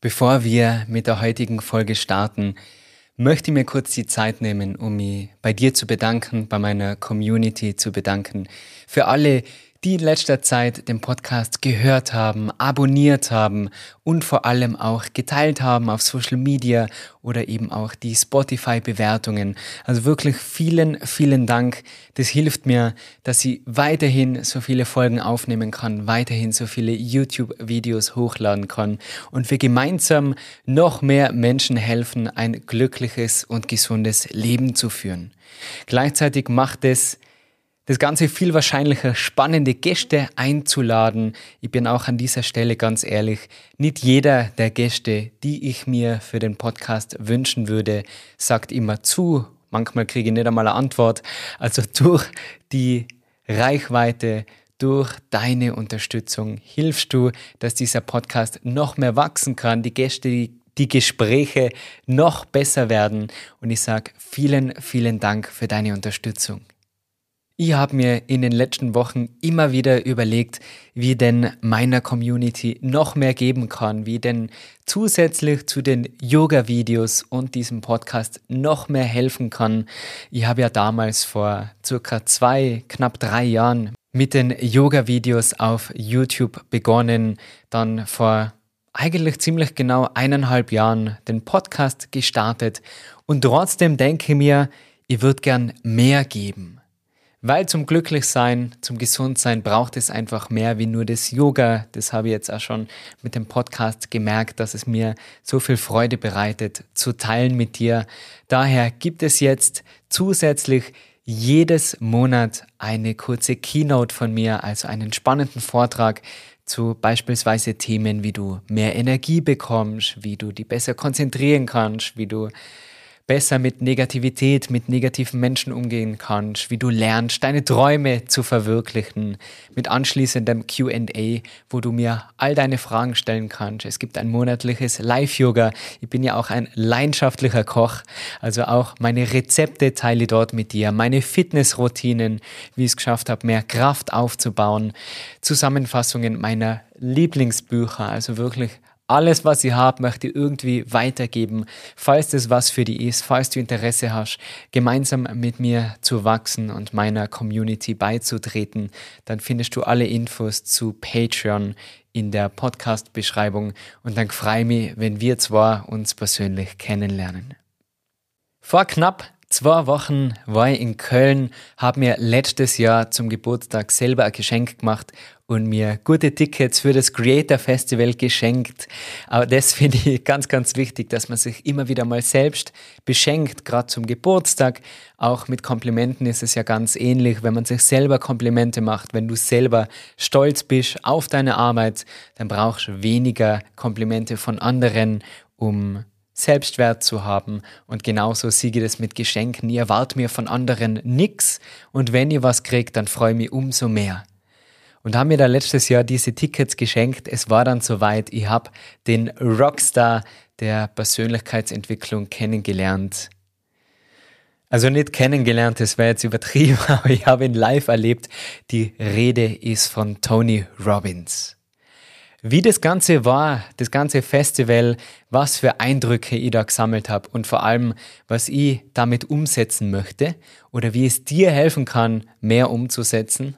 Bevor wir mit der heutigen Folge starten, möchte ich mir kurz die Zeit nehmen, um mich bei dir zu bedanken, bei meiner Community zu bedanken. Für alle, die in letzter Zeit den Podcast gehört haben, abonniert haben und vor allem auch geteilt haben auf Social Media oder eben auch die Spotify-Bewertungen. Also wirklich vielen, vielen Dank. Das hilft mir, dass ich weiterhin so viele Folgen aufnehmen kann, weiterhin so viele YouTube-Videos hochladen kann und wir gemeinsam noch mehr Menschen helfen, ein glückliches und gesundes Leben zu führen. Gleichzeitig macht es das Ganze viel wahrscheinlicher, spannende Gäste einzuladen. Ich bin auch an dieser Stelle ganz ehrlich, nicht jeder der Gäste, die ich mir für den Podcast wünschen würde, sagt immer zu. Manchmal kriege ich nicht einmal eine Antwort. Also durch die Reichweite, durch deine Unterstützung hilfst du, dass dieser Podcast noch mehr wachsen kann, die Gäste, die Gespräche noch besser werden. Und ich sage vielen, vielen Dank für deine Unterstützung. Ich habe mir in den letzten Wochen immer wieder überlegt, wie denn meiner Community noch mehr geben kann, wie denn zusätzlich zu den Yoga-Videos und diesem Podcast noch mehr helfen kann. Ich habe ja damals vor circa zwei, knapp drei Jahren mit den Yoga-Videos auf YouTube begonnen, dann vor eigentlich ziemlich genau eineinhalb Jahren den Podcast gestartet und trotzdem denke mir, ich würde gern mehr geben. Weil zum Glücklichsein, zum Gesundsein braucht es einfach mehr wie nur das Yoga. Das habe ich jetzt auch schon mit dem Podcast gemerkt, dass es mir so viel Freude bereitet, zu teilen mit dir. Daher gibt es jetzt zusätzlich jedes Monat eine kurze Keynote von mir, also einen spannenden Vortrag zu beispielsweise Themen, wie du mehr Energie bekommst, wie du die besser konzentrieren kannst, wie du besser mit Negativität, mit negativen Menschen umgehen kannst, wie du lernst, deine Träume zu verwirklichen, mit anschließendem QA, wo du mir all deine Fragen stellen kannst. Es gibt ein monatliches Live-Yoga. Ich bin ja auch ein leidenschaftlicher Koch, also auch meine Rezepte teile dort mit dir, meine Fitnessroutinen, wie ich es geschafft habe, mehr Kraft aufzubauen, Zusammenfassungen meiner Lieblingsbücher, also wirklich alles, was ich habe, möchte ich irgendwie weitergeben. Falls das was für dich ist, falls du Interesse hast, gemeinsam mit mir zu wachsen und meiner Community beizutreten, dann findest du alle Infos zu Patreon in der Podcast-Beschreibung und dann freue ich mich, wenn wir zwar uns persönlich kennenlernen. Vor knapp Zwei Wochen war ich in Köln, habe mir letztes Jahr zum Geburtstag selber ein Geschenk gemacht und mir gute Tickets für das Creator Festival geschenkt. Aber das finde ich ganz, ganz wichtig, dass man sich immer wieder mal selbst beschenkt, gerade zum Geburtstag. Auch mit Komplimenten ist es ja ganz ähnlich, wenn man sich selber Komplimente macht, wenn du selber stolz bist auf deine Arbeit, dann brauchst du weniger Komplimente von anderen, um Selbstwert zu haben. Und genauso siege das mit Geschenken. Ihr erwartet mir von anderen nix. Und wenn ihr was kriegt, dann freue ich mich umso mehr. Und haben mir da letztes Jahr diese Tickets geschenkt. Es war dann soweit. Ich habe den Rockstar der Persönlichkeitsentwicklung kennengelernt. Also nicht kennengelernt, das wäre jetzt übertrieben, aber ich habe ihn live erlebt. Die Rede ist von Tony Robbins. Wie das Ganze war, das ganze Festival, was für Eindrücke ich da gesammelt habe und vor allem, was ich damit umsetzen möchte oder wie es dir helfen kann, mehr umzusetzen,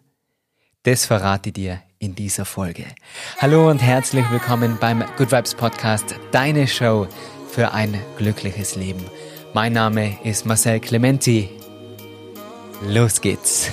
das verrate dir in dieser Folge. Hallo und herzlich willkommen beim Good Vibes Podcast, deine Show für ein glückliches Leben. Mein Name ist Marcel Clementi. Los geht's.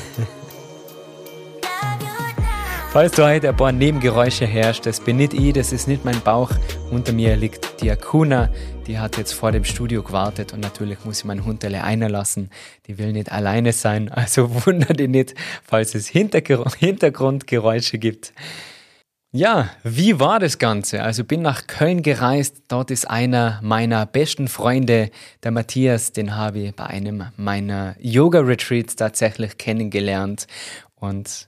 Falls du heute ein paar Nebengeräusche herrscht, das bin nicht ich, das ist nicht mein Bauch. Unter mir liegt die Akuna, die hat jetzt vor dem Studio gewartet und natürlich muss ich meinen Hund alle einlassen. Die will nicht alleine sein, also wundere dich nicht, falls es Hintergrundgeräusche gibt. Ja, wie war das Ganze? Also bin nach Köln gereist. Dort ist einer meiner besten Freunde, der Matthias, den habe ich bei einem meiner Yoga-Retreats tatsächlich kennengelernt. Und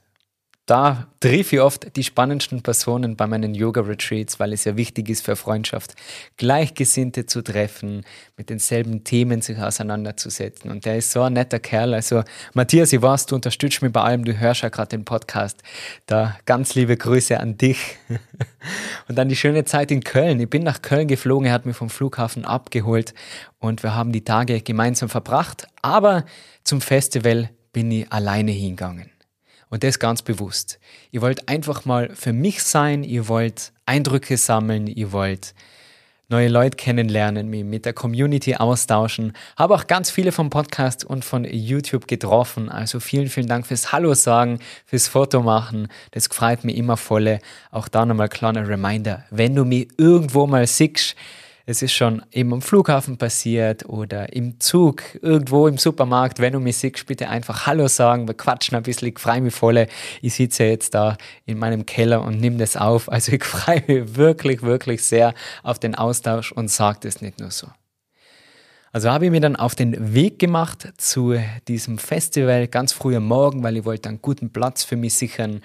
da triff ich oft die spannendsten Personen bei meinen Yoga-Retreats, weil es ja wichtig ist für Freundschaft, Gleichgesinnte zu treffen, mit denselben Themen sich auseinanderzusetzen. Und der ist so ein netter Kerl. Also Matthias, ich weiß, du unterstützt mich bei allem, du hörst ja gerade den Podcast. Da ganz liebe Grüße an dich. Und dann die schöne Zeit in Köln. Ich bin nach Köln geflogen, er hat mich vom Flughafen abgeholt und wir haben die Tage gemeinsam verbracht. Aber zum Festival bin ich alleine hingegangen. Und das ganz bewusst. Ihr wollt einfach mal für mich sein, ihr wollt Eindrücke sammeln, ihr wollt neue Leute kennenlernen, mich mit der Community austauschen. Habe auch ganz viele vom Podcast und von YouTube getroffen. Also vielen, vielen Dank fürs Hallo sagen, fürs Foto machen. Das freut mich immer voll. Auch da nochmal kleiner Reminder. Wenn du mich irgendwo mal siehst, es ist schon eben am Flughafen passiert oder im Zug, irgendwo im Supermarkt. Wenn du mich siehst, bitte einfach Hallo sagen. Wir quatschen ein bisschen. Ich freue mich voll. Ich sitze jetzt da in meinem Keller und nehme das auf. Also ich freue mich wirklich, wirklich sehr auf den Austausch und sage das nicht nur so. Also habe ich mir dann auf den Weg gemacht zu diesem Festival ganz früh am Morgen, weil ich wollte einen guten Platz für mich sichern.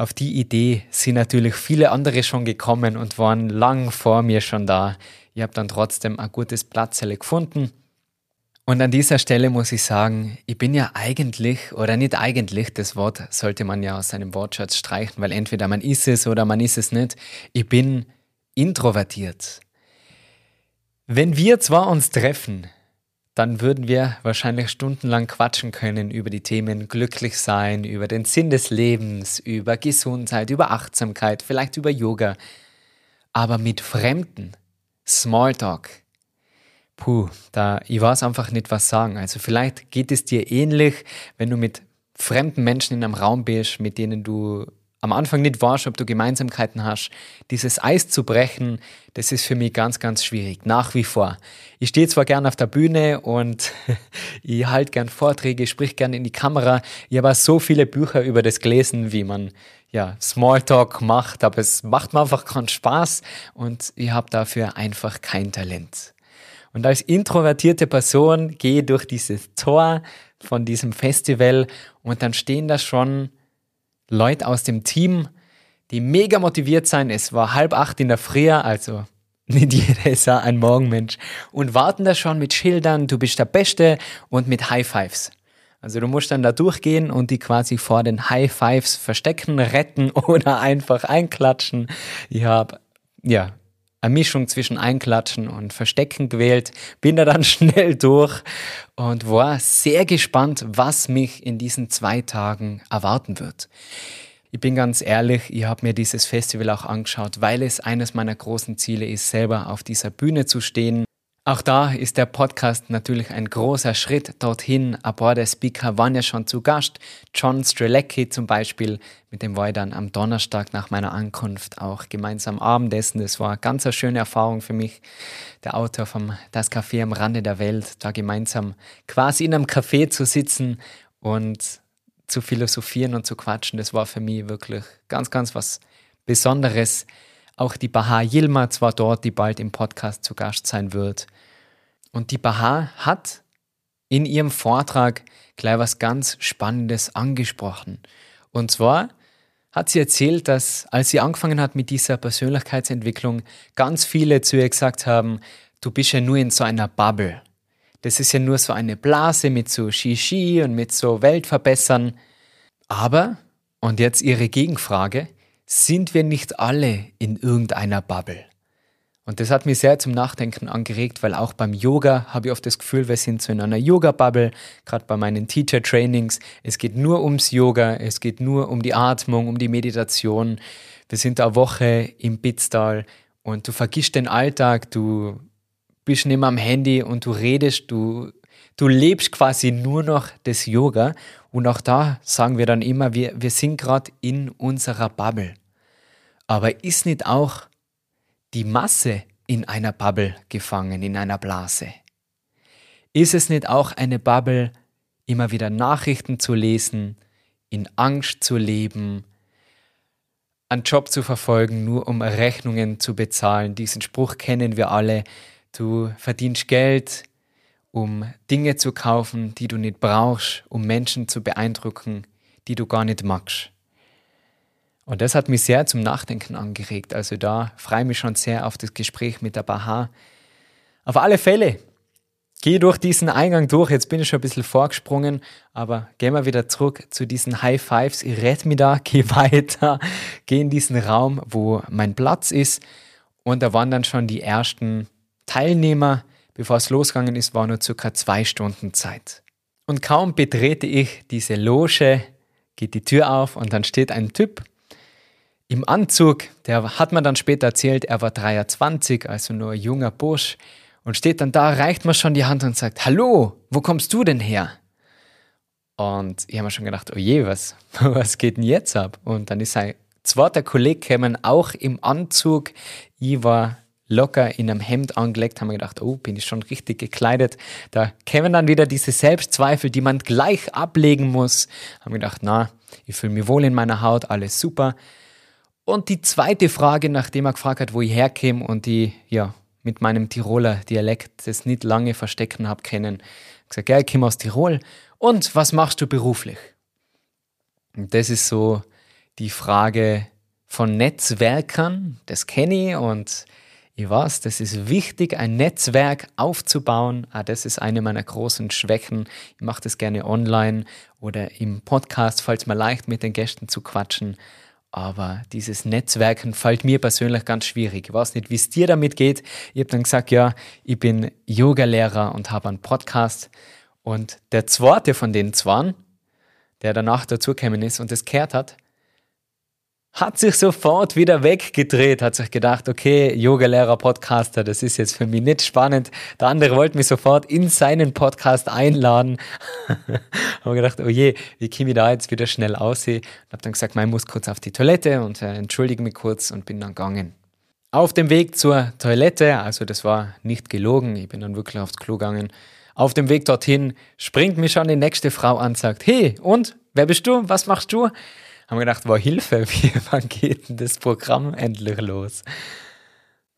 Auf die Idee sind natürlich viele andere schon gekommen und waren lang vor mir schon da. Ich habe dann trotzdem ein gutes Platz gefunden. Und an dieser Stelle muss ich sagen, ich bin ja eigentlich, oder nicht eigentlich, das Wort sollte man ja aus seinem Wortschatz streichen, weil entweder man ist es oder man ist es nicht. Ich bin introvertiert. Wenn wir zwar uns treffen, dann würden wir wahrscheinlich stundenlang quatschen können über die Themen glücklich sein, über den Sinn des Lebens, über Gesundheit, über Achtsamkeit, vielleicht über Yoga. Aber mit Fremden, Smalltalk. Puh, da, ich weiß einfach nicht, was sagen. Also vielleicht geht es dir ähnlich, wenn du mit fremden Menschen in einem Raum bist, mit denen du am Anfang nicht weißt, ob du Gemeinsamkeiten hast. Dieses Eis zu brechen, das ist für mich ganz, ganz schwierig, nach wie vor. Ich stehe zwar gern auf der Bühne und ich halte gern Vorträge, sprich gern in die Kamera. Ich habe so viele Bücher über das gelesen, wie man ja, Smalltalk macht, aber es macht mir einfach keinen Spaß und ich habe dafür einfach kein Talent. Und als introvertierte Person gehe ich durch dieses Tor von diesem Festival und dann stehen da schon Leute aus dem Team, die mega motiviert sein. Es war halb acht in der Früh, also nicht jeder ist ein Morgenmensch und warten da schon mit Schildern, du bist der Beste und mit High Fives. Also du musst dann da durchgehen und die quasi vor den High Fives verstecken, retten oder einfach einklatschen. Ich habe ja eine Mischung zwischen Einklatschen und Verstecken gewählt, bin da dann schnell durch und war sehr gespannt, was mich in diesen zwei Tagen erwarten wird. Ich bin ganz ehrlich, ich habe mir dieses Festival auch angeschaut, weil es eines meiner großen Ziele ist, selber auf dieser Bühne zu stehen auch da ist der Podcast natürlich ein großer Schritt dorthin. Der Speaker waren ja schon zu Gast. John Strelecki zum Beispiel, mit dem war ich dann am Donnerstag nach meiner Ankunft auch gemeinsam Abendessen. Das war eine ganz eine schöne Erfahrung für mich. Der Autor vom Das Café am Rande der Welt, da gemeinsam quasi in einem Café zu sitzen und zu philosophieren und zu quatschen, das war für mich wirklich ganz, ganz was Besonderes. Auch die Baha Yilmaz war dort, die bald im Podcast zu Gast sein wird. Und die Baha hat in ihrem Vortrag gleich was ganz Spannendes angesprochen. Und zwar hat sie erzählt, dass als sie angefangen hat mit dieser Persönlichkeitsentwicklung, ganz viele zu ihr gesagt haben, du bist ja nur in so einer Bubble. Das ist ja nur so eine Blase mit so Shishi und mit so Weltverbessern. Aber, und jetzt ihre Gegenfrage, sind wir nicht alle in irgendeiner Bubble? Und das hat mich sehr zum Nachdenken angeregt, weil auch beim Yoga habe ich oft das Gefühl, wir sind so in einer Yoga-Bubble, gerade bei meinen Teacher-Trainings. Es geht nur ums Yoga, es geht nur um die Atmung, um die Meditation. Wir sind eine Woche im Bitztal und du vergisst den Alltag, du bist nicht mehr am Handy und du redest, du, du lebst quasi nur noch das Yoga. Und auch da sagen wir dann immer, wir, wir sind gerade in unserer Bubble. Aber ist nicht auch die Masse in einer Bubble gefangen, in einer Blase? Ist es nicht auch eine Bubble, immer wieder Nachrichten zu lesen, in Angst zu leben, einen Job zu verfolgen, nur um Rechnungen zu bezahlen? Diesen Spruch kennen wir alle. Du verdienst Geld, um Dinge zu kaufen, die du nicht brauchst, um Menschen zu beeindrucken, die du gar nicht magst. Und das hat mich sehr zum Nachdenken angeregt. Also da freue ich mich schon sehr auf das Gespräch mit der Baha. Auf alle Fälle, gehe durch diesen Eingang durch. Jetzt bin ich schon ein bisschen vorgesprungen, aber gehen wir wieder zurück zu diesen High Fives. Ich rette mich da, gehe weiter, gehe in diesen Raum, wo mein Platz ist. Und da waren dann schon die ersten Teilnehmer. Bevor es losgegangen ist, war nur circa zwei Stunden Zeit. Und kaum betrete ich diese Loge, geht die Tür auf und dann steht ein Typ im Anzug, der hat mir dann später erzählt, er war 23, also nur ein junger Bursch, und steht dann da, reicht mir schon die Hand und sagt, Hallo, wo kommst du denn her? Und ich habe mir schon gedacht, oh je, was, was geht denn jetzt ab? Und dann ist sein zweiter Kollege gekommen, auch im Anzug. Ich war locker in einem Hemd angelegt, haben wir gedacht, oh, bin ich schon richtig gekleidet. Da kämen dann wieder diese Selbstzweifel, die man gleich ablegen muss. Haben gedacht, na, ich fühle mich wohl in meiner Haut, alles super. Und die zweite Frage, nachdem er gefragt hat, wo ich herkäme und die, ja, mit meinem Tiroler Dialekt das nicht lange verstecken habe können, gesagt, ja, ich komme aus Tirol. Und was machst du beruflich? Und das ist so die Frage von Netzwerkern, das kenne ich und ich weiß, das ist wichtig, ein Netzwerk aufzubauen. Ah, das ist eine meiner großen Schwächen. Ich mache das gerne online oder im Podcast, falls mir leicht mit den Gästen zu quatschen. Aber dieses Netzwerken fällt mir persönlich ganz schwierig. Ich weiß nicht, wie es dir damit geht. Ich habe dann gesagt, ja, ich bin Yoga-Lehrer und habe einen Podcast. Und der zweite von den zwei, der danach dazugekommen ist und das gehört hat, hat sich sofort wieder weggedreht, hat sich gedacht, okay, Yogalehrer, Podcaster, das ist jetzt für mich nicht spannend. Der andere wollte mich sofort in seinen Podcast einladen. habe gedacht, oh je, wie komme ich da jetzt wieder schnell aussehen? Und habe dann gesagt, ich muss kurz auf die Toilette und äh, entschuldige mich kurz und bin dann gegangen. Auf dem Weg zur Toilette, also das war nicht gelogen, ich bin dann wirklich aufs Klo gegangen. Auf dem Weg dorthin springt mich schon die nächste Frau an, sagt, hey, und, wer bist du, was machst du? Haben wir gedacht, war Hilfe, wie wann geht denn das Programm endlich los?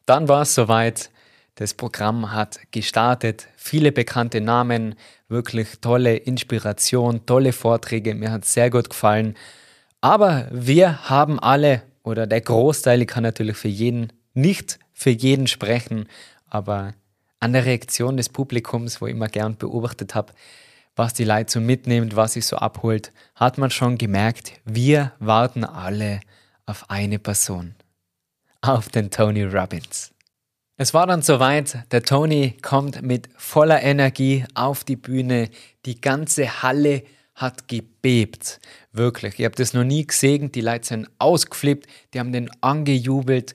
Dann war es soweit, das Programm hat gestartet, viele bekannte Namen, wirklich tolle Inspiration, tolle Vorträge, mir hat es sehr gut gefallen. Aber wir haben alle, oder der Großteil, ich kann natürlich für jeden, nicht für jeden sprechen, aber an der Reaktion des Publikums, wo ich immer gern beobachtet habe, was die Leute so mitnimmt, was sich so abholt, hat man schon gemerkt, wir warten alle auf eine Person. Auf den Tony Robbins. Es war dann soweit, der Tony kommt mit voller Energie auf die Bühne, die ganze Halle hat gebebt. Wirklich, ich habe das noch nie gesehen, die Leute sind ausgeflippt, die haben den angejubelt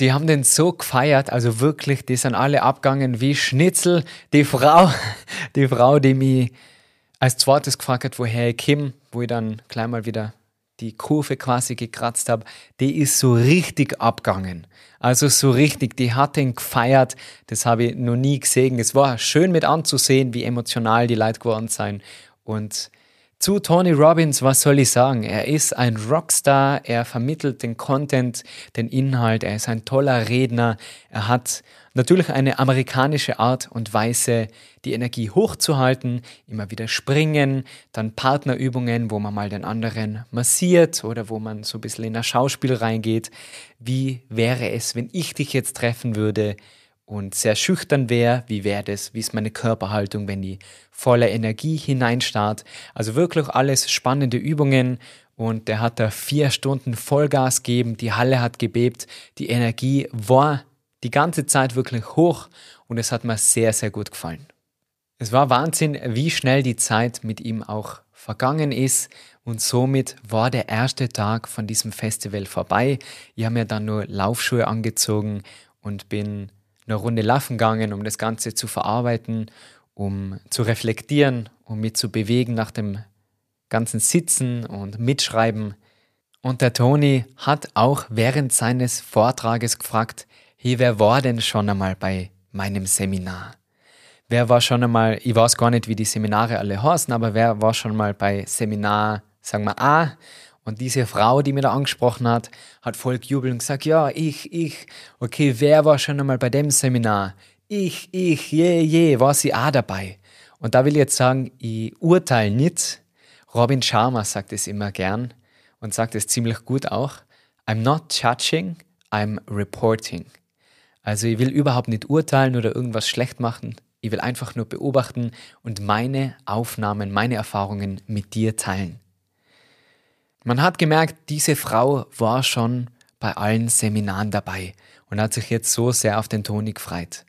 die haben den so gefeiert, also wirklich, die sind alle abgegangen wie Schnitzel. Die Frau, die Frau, die mich als zweites gefragt hat, woher ich komme, wo ich dann gleich mal wieder die Kurve quasi gekratzt habe, die ist so richtig abgegangen. Also so richtig, die hat den gefeiert, das habe ich noch nie gesehen. Es war schön mit anzusehen, wie emotional die Leute geworden sind. Und zu Tony Robbins, was soll ich sagen? Er ist ein Rockstar, er vermittelt den Content, den Inhalt, er ist ein toller Redner, er hat natürlich eine amerikanische Art und Weise, die Energie hochzuhalten, immer wieder springen, dann Partnerübungen, wo man mal den anderen massiert oder wo man so ein bisschen in ein Schauspiel reingeht. Wie wäre es, wenn ich dich jetzt treffen würde? Und sehr schüchtern wäre, wie wäre das, wie ist meine Körperhaltung, wenn die voller Energie hineinstarrt. Also wirklich alles spannende Übungen und der hat da vier Stunden Vollgas gegeben, die Halle hat gebebt, die Energie war die ganze Zeit wirklich hoch und es hat mir sehr, sehr gut gefallen. Es war Wahnsinn, wie schnell die Zeit mit ihm auch vergangen ist und somit war der erste Tag von diesem Festival vorbei. Ich habe mir dann nur Laufschuhe angezogen und bin eine Runde laufen gegangen, um das Ganze zu verarbeiten, um zu reflektieren, um mich zu bewegen nach dem ganzen Sitzen und Mitschreiben. Und der Toni hat auch während seines Vortrages gefragt, hey, wer war denn schon einmal bei meinem Seminar? Wer war schon einmal, ich weiß gar nicht, wie die Seminare alle heißen, aber wer war schon mal bei Seminar, sagen wir A und diese Frau, die mir da angesprochen hat, hat voll gejubelt und gesagt, ja, ich, ich, okay, wer war schon einmal bei dem Seminar? Ich, ich, je, je, war sie auch dabei. Und da will ich jetzt sagen, ich urteile nicht. Robin Sharma sagt es immer gern. und sagt es ziemlich gut auch. I'm not judging, I'm reporting. Also ich will überhaupt nicht urteilen oder irgendwas schlecht machen. Ich will einfach nur beobachten und meine Aufnahmen, meine Erfahrungen mit dir teilen. Man hat gemerkt, diese Frau war schon bei allen Seminaren dabei und hat sich jetzt so sehr auf den Toni gefreut.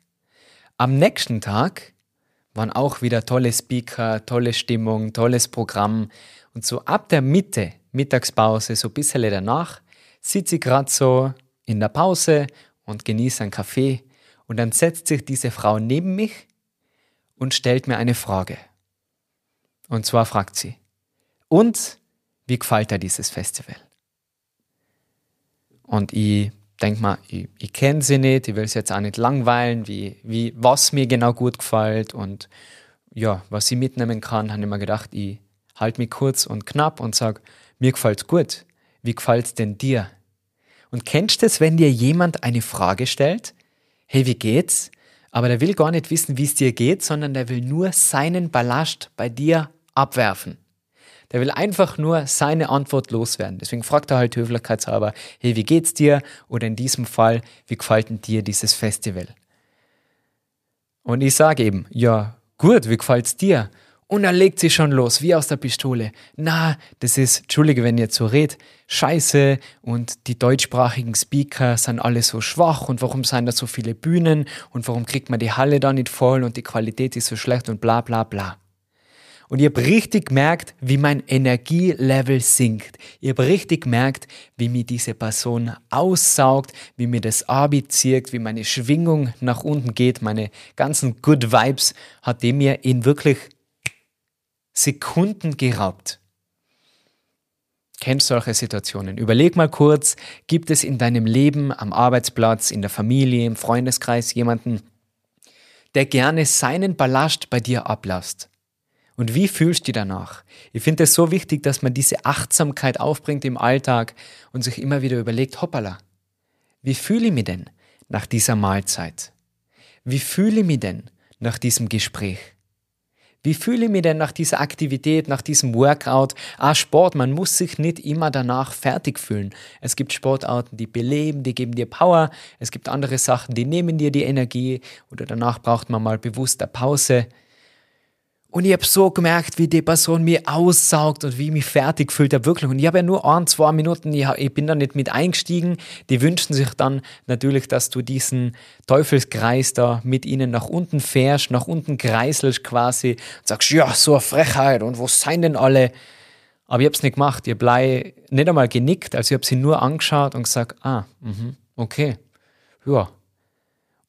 Am nächsten Tag waren auch wieder tolle Speaker, tolle Stimmung, tolles Programm. Und so ab der Mitte, Mittagspause, so ein bisschen danach, sitze ich gerade so in der Pause und genieße einen Kaffee. Und dann setzt sich diese Frau neben mich und stellt mir eine Frage. Und zwar fragt sie, und wie gefällt dir dieses Festival? Und ich denke mal, ich, ich kenne sie nicht, ich will sie jetzt auch nicht langweilen, wie, wie, was mir genau gut gefällt und ja, was ich mitnehmen kann, habe ich mir gedacht, ich halte mich kurz und knapp und sage, mir gefällt es gut. Wie gefällt denn dir? Und kennst du es, wenn dir jemand eine Frage stellt? Hey, wie geht's? Aber der will gar nicht wissen, wie es dir geht, sondern der will nur seinen Ballast bei dir abwerfen. Der will einfach nur seine Antwort loswerden. Deswegen fragt er halt höflichkeitshalber, hey, wie geht's dir? Oder in diesem Fall, wie gefällt dir dieses Festival? Und ich sage eben, ja, gut, wie gefällt's dir? Und er legt sich schon los, wie aus der Pistole. Na, das ist, entschuldige, wenn ihr jetzt so redet, scheiße und die deutschsprachigen Speaker sind alle so schwach und warum sind da so viele Bühnen und warum kriegt man die Halle da nicht voll und die Qualität ist so schlecht und bla bla bla. Und ihr habt richtig gemerkt, wie mein Energielevel sinkt. Ihr habt richtig gemerkt, wie mir diese Person aussaugt, wie mir das abzieht, wie meine Schwingung nach unten geht, meine ganzen Good Vibes hat dem mir in wirklich Sekunden geraubt. Kennst solche Situationen? Überleg mal kurz, gibt es in deinem Leben, am Arbeitsplatz, in der Familie, im Freundeskreis jemanden, der gerne seinen Ballast bei dir ablasst? Und wie fühlst du dich danach? Ich finde es so wichtig, dass man diese Achtsamkeit aufbringt im Alltag und sich immer wieder überlegt, hoppala, wie fühle ich mich denn nach dieser Mahlzeit? Wie fühle ich mich denn nach diesem Gespräch? Wie fühle ich mich denn nach dieser Aktivität, nach diesem Workout? Ah, Sport, man muss sich nicht immer danach fertig fühlen. Es gibt Sportarten, die beleben, die geben dir Power. Es gibt andere Sachen, die nehmen dir die Energie oder danach braucht man mal bewusst eine Pause. Und ich habe so gemerkt, wie die Person mir aussaugt und wie ich mich fertig fühlt, ja wirklich. Und ich habe ja nur ein, zwei Minuten, ich, ich bin da nicht mit eingestiegen. Die wünschen sich dann natürlich, dass du diesen Teufelskreis da mit ihnen nach unten fährst, nach unten kreiselst quasi und sagst, ja, so eine Frechheit und wo seien denn alle? Aber ich habe es nicht gemacht. Ich habe nicht einmal genickt, also ich habe sie nur angeschaut und gesagt, ah, mh, okay, ja,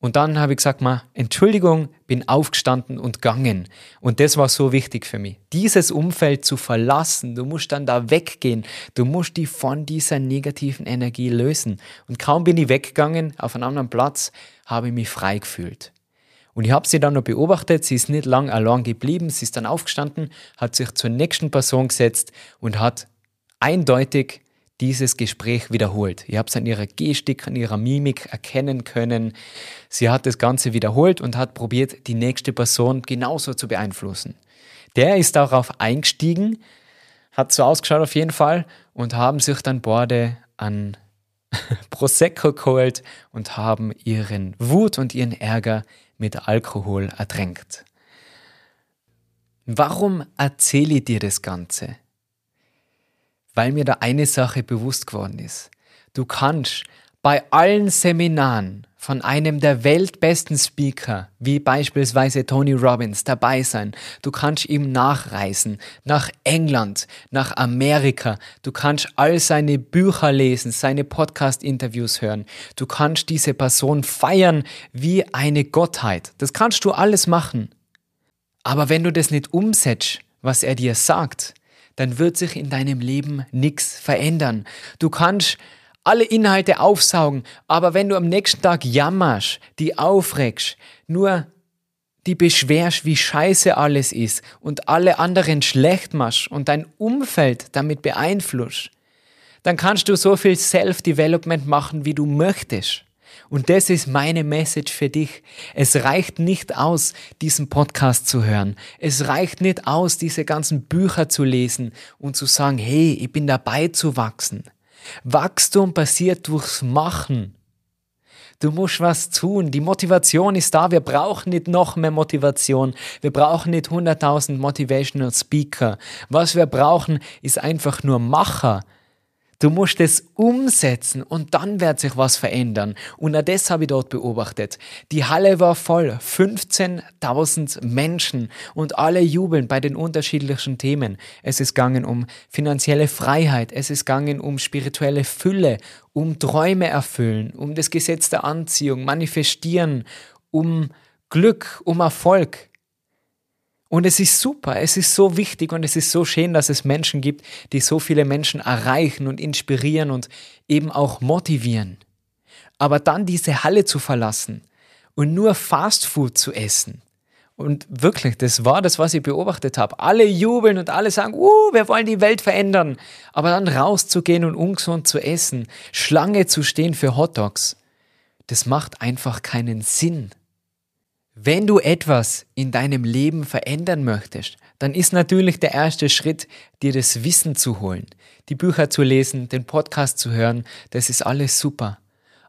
und dann habe ich gesagt, ma, Entschuldigung, bin aufgestanden und gegangen. Und das war so wichtig für mich. Dieses Umfeld zu verlassen, du musst dann da weggehen. Du musst dich von dieser negativen Energie lösen. Und kaum bin ich weggegangen, auf einen anderen Platz, habe ich mich frei gefühlt. Und ich habe sie dann noch beobachtet, sie ist nicht lang allein geblieben, sie ist dann aufgestanden, hat sich zur nächsten Person gesetzt und hat eindeutig dieses Gespräch wiederholt. Ihr habt es an ihrer Gestik, an ihrer Mimik erkennen können. Sie hat das Ganze wiederholt und hat probiert, die nächste Person genauso zu beeinflussen. Der ist darauf eingestiegen, hat so ausgeschaut auf jeden Fall und haben sich dann Borde an Prosecco geholt und haben ihren Wut und ihren Ärger mit Alkohol ertränkt. Warum erzähle ich dir das Ganze? Weil mir da eine Sache bewusst geworden ist. Du kannst bei allen Seminaren von einem der weltbesten Speaker, wie beispielsweise Tony Robbins, dabei sein. Du kannst ihm nachreisen, nach England, nach Amerika. Du kannst all seine Bücher lesen, seine Podcast-Interviews hören. Du kannst diese Person feiern wie eine Gottheit. Das kannst du alles machen. Aber wenn du das nicht umsetzt, was er dir sagt, dann wird sich in deinem Leben nichts verändern. Du kannst alle Inhalte aufsaugen, aber wenn du am nächsten Tag jammerst, die aufregst, nur die beschwerst, wie scheiße alles ist und alle anderen schlecht machst und dein Umfeld damit beeinflusst, dann kannst du so viel Self-Development machen, wie du möchtest. Und das ist meine Message für dich. Es reicht nicht aus, diesen Podcast zu hören. Es reicht nicht aus, diese ganzen Bücher zu lesen und zu sagen, hey, ich bin dabei zu wachsen. Wachstum passiert durchs Machen. Du musst was tun. Die Motivation ist da. Wir brauchen nicht noch mehr Motivation. Wir brauchen nicht 100.000 Motivational Speaker. Was wir brauchen, ist einfach nur Macher. Du musst es umsetzen und dann wird sich was verändern. Und auch das habe ich dort beobachtet. Die Halle war voll, 15.000 Menschen und alle jubeln bei den unterschiedlichen Themen. Es ist gegangen um finanzielle Freiheit, es ist gegangen um spirituelle Fülle, um Träume erfüllen, um das Gesetz der Anziehung, manifestieren, um Glück, um Erfolg. Und es ist super, es ist so wichtig und es ist so schön, dass es Menschen gibt, die so viele Menschen erreichen und inspirieren und eben auch motivieren. Aber dann diese Halle zu verlassen und nur Fastfood zu essen. Und wirklich, das war das, was ich beobachtet habe. Alle jubeln und alle sagen, uh, wir wollen die Welt verändern. Aber dann rauszugehen und ungesund zu essen, Schlange zu stehen für Hotdogs, das macht einfach keinen Sinn. Wenn du etwas in deinem Leben verändern möchtest, dann ist natürlich der erste Schritt, dir das Wissen zu holen, die Bücher zu lesen, den Podcast zu hören, das ist alles super.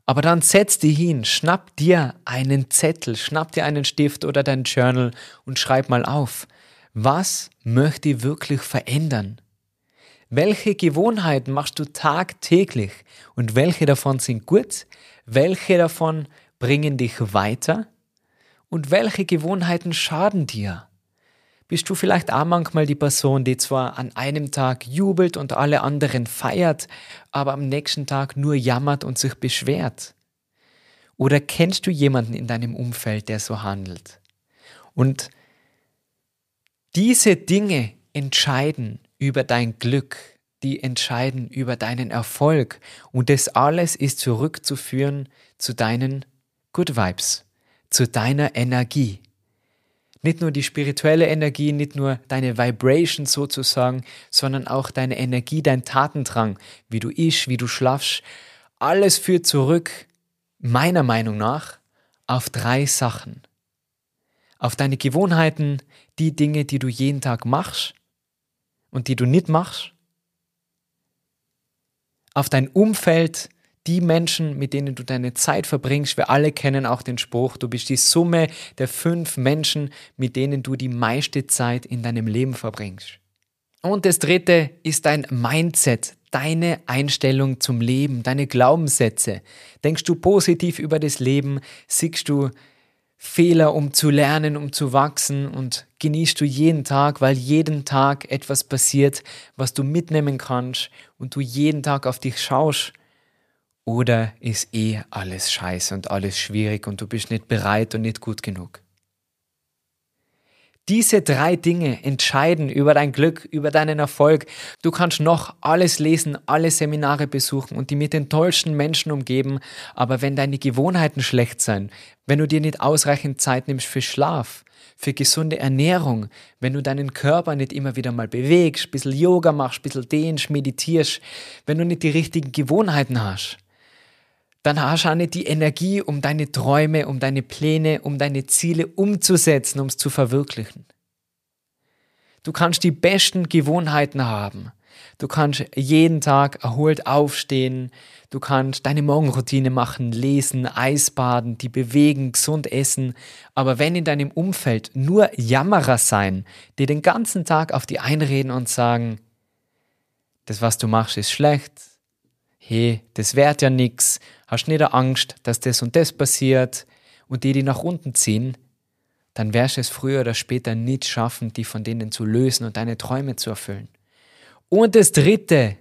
Aber dann setz dich hin, schnapp dir einen Zettel, schnapp dir einen Stift oder dein Journal und schreib mal auf, was möchte ich wirklich verändern? Welche Gewohnheiten machst du tagtäglich und welche davon sind gut? Welche davon bringen dich weiter? Und welche Gewohnheiten schaden dir? Bist du vielleicht auch manchmal die Person, die zwar an einem Tag jubelt und alle anderen feiert, aber am nächsten Tag nur jammert und sich beschwert? Oder kennst du jemanden in deinem Umfeld, der so handelt? Und diese Dinge entscheiden über dein Glück, die entscheiden über deinen Erfolg. Und das alles ist zurückzuführen zu deinen Good Vibes zu deiner Energie. Nicht nur die spirituelle Energie, nicht nur deine Vibration sozusagen, sondern auch deine Energie, dein Tatendrang, wie du isch, wie du schlafst. Alles führt zurück, meiner Meinung nach, auf drei Sachen. Auf deine Gewohnheiten, die Dinge, die du jeden Tag machst und die du nicht machst. Auf dein Umfeld, die Menschen, mit denen du deine Zeit verbringst, wir alle kennen auch den Spruch, du bist die Summe der fünf Menschen, mit denen du die meiste Zeit in deinem Leben verbringst. Und das dritte ist dein Mindset, deine Einstellung zum Leben, deine Glaubenssätze. Denkst du positiv über das Leben? Siehst du Fehler, um zu lernen, um zu wachsen und genießt du jeden Tag, weil jeden Tag etwas passiert, was du mitnehmen kannst und du jeden Tag auf dich schaust oder ist eh alles scheiße und alles schwierig und du bist nicht bereit und nicht gut genug? Diese drei Dinge entscheiden über dein Glück, über deinen Erfolg. Du kannst noch alles lesen, alle Seminare besuchen und die mit den tollsten Menschen umgeben, aber wenn deine Gewohnheiten schlecht sind, wenn du dir nicht ausreichend Zeit nimmst für Schlaf, für gesunde Ernährung, wenn du deinen Körper nicht immer wieder mal bewegst, ein bisschen Yoga machst, ein bisschen dehnst, meditierst, wenn du nicht die richtigen Gewohnheiten hast, dann hast du auch nicht die Energie, um deine Träume, um deine Pläne, um deine Ziele umzusetzen, um es zu verwirklichen. Du kannst die besten Gewohnheiten haben. Du kannst jeden Tag erholt aufstehen. Du kannst deine Morgenroutine machen, lesen, Eisbaden, die bewegen, gesund essen. Aber wenn in deinem Umfeld nur Jammerer sein, die den ganzen Tag auf die einreden und sagen, das, was du machst, ist schlecht, hey, das währt ja nix, hast nicht Angst, dass das und das passiert und die, die nach unten ziehen, dann wirst du es früher oder später nicht schaffen, die von denen zu lösen und deine Träume zu erfüllen. Und das Dritte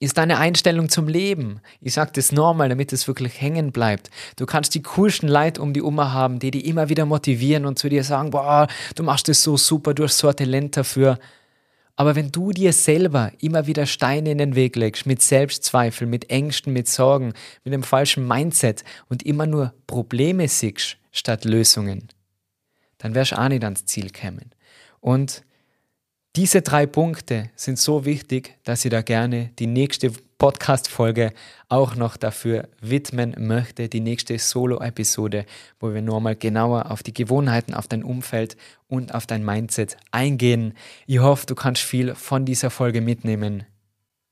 ist deine Einstellung zum Leben. Ich sage das normal, damit es wirklich hängen bleibt. Du kannst die coolsten Leute um die Oma haben, die dich immer wieder motivieren und zu dir sagen, boah, du machst das so super, du hast so ein Talent dafür. Aber wenn du dir selber immer wieder Steine in den Weg legst, mit Selbstzweifel, mit Ängsten, mit Sorgen, mit einem falschen Mindset und immer nur Probleme siehst statt Lösungen, dann wirst du auch nicht ans Ziel kommen. Und Diese drei Punkte sind so wichtig, dass ich da gerne die nächste Podcast-Folge auch noch dafür widmen möchte, die nächste Solo-Episode, wo wir nochmal genauer auf die Gewohnheiten, auf dein Umfeld und auf dein Mindset eingehen. Ich hoffe, du kannst viel von dieser Folge mitnehmen.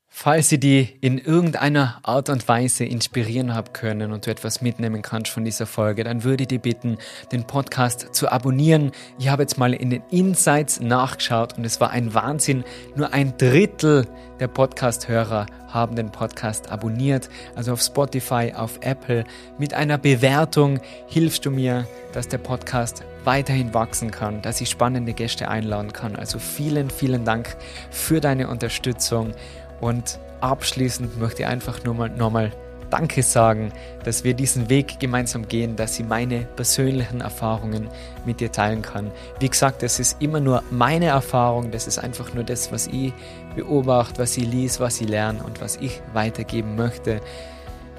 Falls sie die in irgendeiner Art und Weise inspirieren haben können und du etwas mitnehmen kannst von dieser Folge, dann würde ich dich bitten, den Podcast zu abonnieren. Ich habe jetzt mal in den Insights nachgeschaut und es war ein Wahnsinn. Nur ein Drittel der Podcast-Hörer haben den Podcast abonniert. Also auf Spotify, auf Apple. Mit einer Bewertung hilfst du mir, dass der Podcast weiterhin wachsen kann, dass ich spannende Gäste einladen kann. Also vielen, vielen Dank für deine Unterstützung. Und abschließend möchte ich einfach nur mal nochmal Danke sagen, dass wir diesen Weg gemeinsam gehen, dass ich meine persönlichen Erfahrungen mit dir teilen kann. Wie gesagt, das ist immer nur meine Erfahrung, das ist einfach nur das, was ich beobachte, was ich lies, was ich lerne und was ich weitergeben möchte.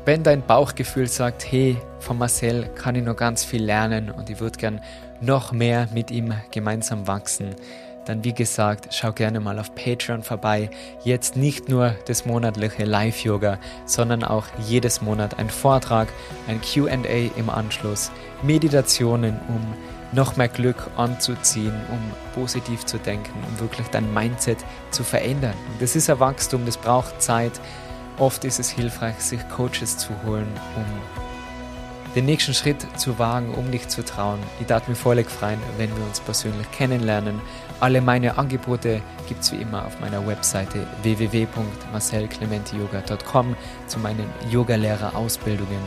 Wenn dein Bauchgefühl sagt, hey, von Marcel kann ich noch ganz viel lernen und ich würde gern noch mehr mit ihm gemeinsam wachsen, dann wie gesagt, schau gerne mal auf Patreon vorbei. Jetzt nicht nur das monatliche Live-Yoga, sondern auch jedes Monat ein Vortrag, ein QA im Anschluss, Meditationen, um noch mehr Glück anzuziehen, um positiv zu denken, um wirklich dein Mindset zu verändern. Und das ist ein Wachstum, das braucht Zeit. Oft ist es hilfreich, sich Coaches zu holen, um den nächsten Schritt zu wagen, um dich zu trauen. Ich darf mich voll freuen, wenn wir uns persönlich kennenlernen. Alle meine Angebote gibt es wie immer auf meiner Webseite www.marcelclementiyoga.com zu meinen Yogalehrer-Ausbildungen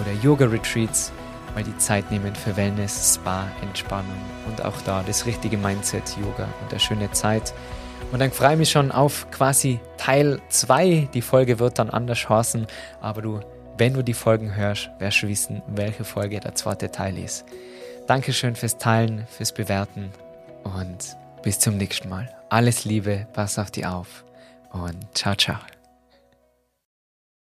oder Yoga-Retreats, weil die Zeit nehmen für Wellness, Spa, Entspannung und auch da das richtige Mindset, Yoga und eine schöne Zeit. Und dann freue ich mich schon auf quasi Teil 2. Die Folge wird dann anders heißen, aber du wenn du die Folgen hörst, wirst du wissen, welche Folge der zweite Teil ist. Dankeschön fürs Teilen, fürs Bewerten und bis zum nächsten Mal. Alles Liebe, pass auf dich auf und ciao, ciao.